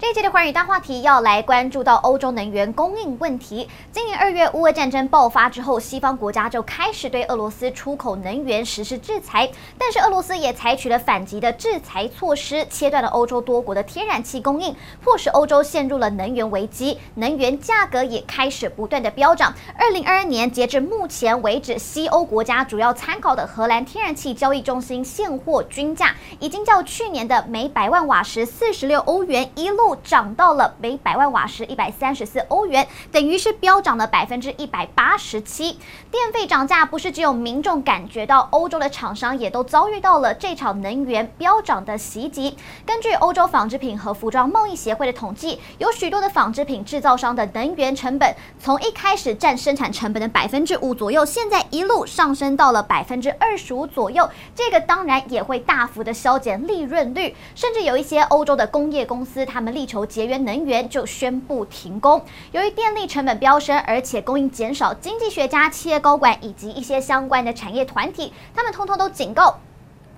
这一期的寰宇大话题要来关注到欧洲能源供应问题。今年二月乌俄战争爆发之后，西方国家就开始对俄罗斯出口能源实施制裁，但是俄罗斯也采取了反击的制裁措施，切断了欧洲多国的天然气供应，迫使欧洲陷入了能源危机，能源价格也开始不断的飙涨。二零二二年截至目前为止，西欧国家主要参考的荷兰天然气交易中心现货均价，已经较去年的每百万瓦时四十六欧元一路。涨到了每百万瓦时一百三十四欧元，等于是飙涨了百分之一百八十七。电费涨价不是只有民众感觉到，欧洲的厂商也都遭遇到了这场能源飙涨的袭击。根据欧洲纺织品和服装贸易协会的统计，有许多的纺织品制造商的能源成本从一开始占生产成本的百分之五左右，现在一路上升到了百分之二十五左右。这个当然也会大幅的削减利润率，甚至有一些欧洲的工业公司，他们力求节约能源，就宣布停工。由于电力成本飙升，而且供应减少，经济学家、企业高管以及一些相关的产业团体，他们通通都警告。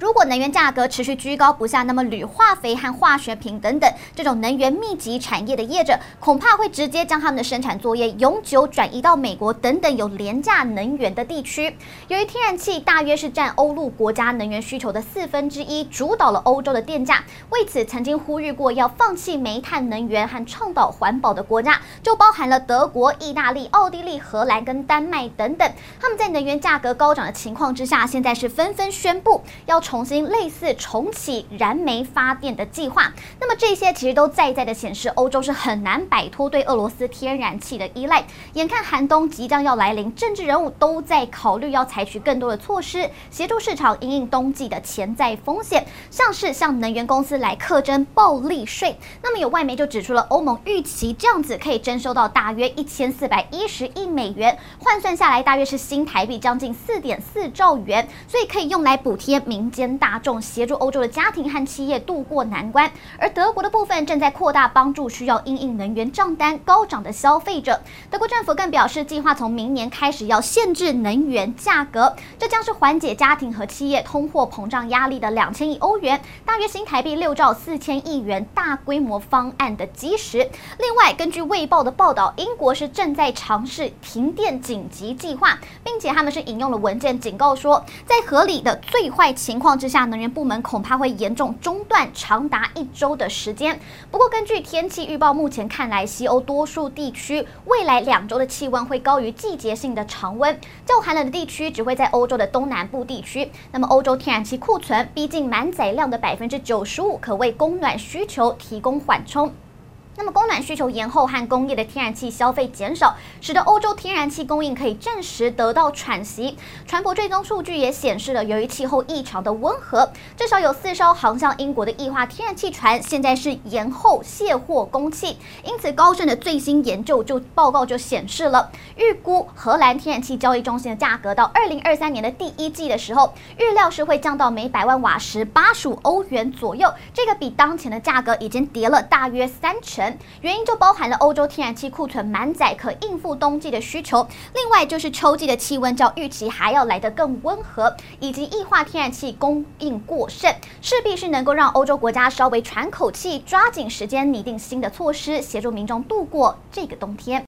如果能源价格持续居高不下，那么铝化肥和化学品等等这种能源密集产业的业者，恐怕会直接将他们的生产作业永久转移到美国等等有廉价能源的地区。由于天然气大约是占欧陆国家能源需求的四分之一，主导了欧洲的电价。为此，曾经呼吁过要放弃煤炭能源和倡导环保的国家，就包含了德国、意大利、奥地利、荷兰跟丹麦等等。他们在能源价格高涨的情况之下，现在是纷纷宣布要。重新类似重启燃煤发电的计划，那么这些其实都在在的显示，欧洲是很难摆脱对俄罗斯天然气的依赖。眼看寒冬即将要来临，政治人物都在考虑要采取更多的措施，协助市场因应冬季的潜在风险，像是向能源公司来课征暴利税。那么有外媒就指出了，欧盟预期这样子可以征收到大约一千四百一十亿美元，换算下来大约是新台币将近四点四兆元，所以可以用来补贴民间大众协助欧洲的家庭和企业渡过难关，而德国的部分正在扩大帮助需要因应能源账单高涨的消费者。德国政府更表示，计划从明年开始要限制能源价格，这将是缓解家庭和企业通货膨胀压力的两千亿欧元，大约新台币六兆四千亿元大规模方案的基石。另外，根据《卫报》的报道，英国是正在尝试停电紧急计划，并且他们是引用了文件警告说，在合理的最坏情况。况之下，能源部门恐怕会严重中断长达一周的时间。不过，根据天气预报，目前看来，西欧多数地区未来两周的气温会高于季节性的常温。较寒冷的地区只会在欧洲的东南部地区。那么，欧洲天然气库存逼近满载量的百分之九十五，可为供暖需求提供缓冲。那么供暖需求延后和工业的天然气消费减少，使得欧洲天然气供应可以暂时得到喘息。船舶追踪数据也显示了，由于气候异常的温和，至少有四艘航向英国的液化天然气船现在是延后卸货供气。因此，高盛的最新研究就报告就显示了，预估荷兰天然气交易中心的价格到二零二三年的第一季的时候，预料是会降到每百万瓦时八十五欧元左右。这个比当前的价格已经跌了大约三成原因就包含了欧洲天然气库存满载，可应付冬季的需求。另外就是秋季的气温较预期还要来得更温和，以及液化天然气供应过剩，势必是能够让欧洲国家稍微喘口气，抓紧时间拟定新的措施，协助民众度过这个冬天。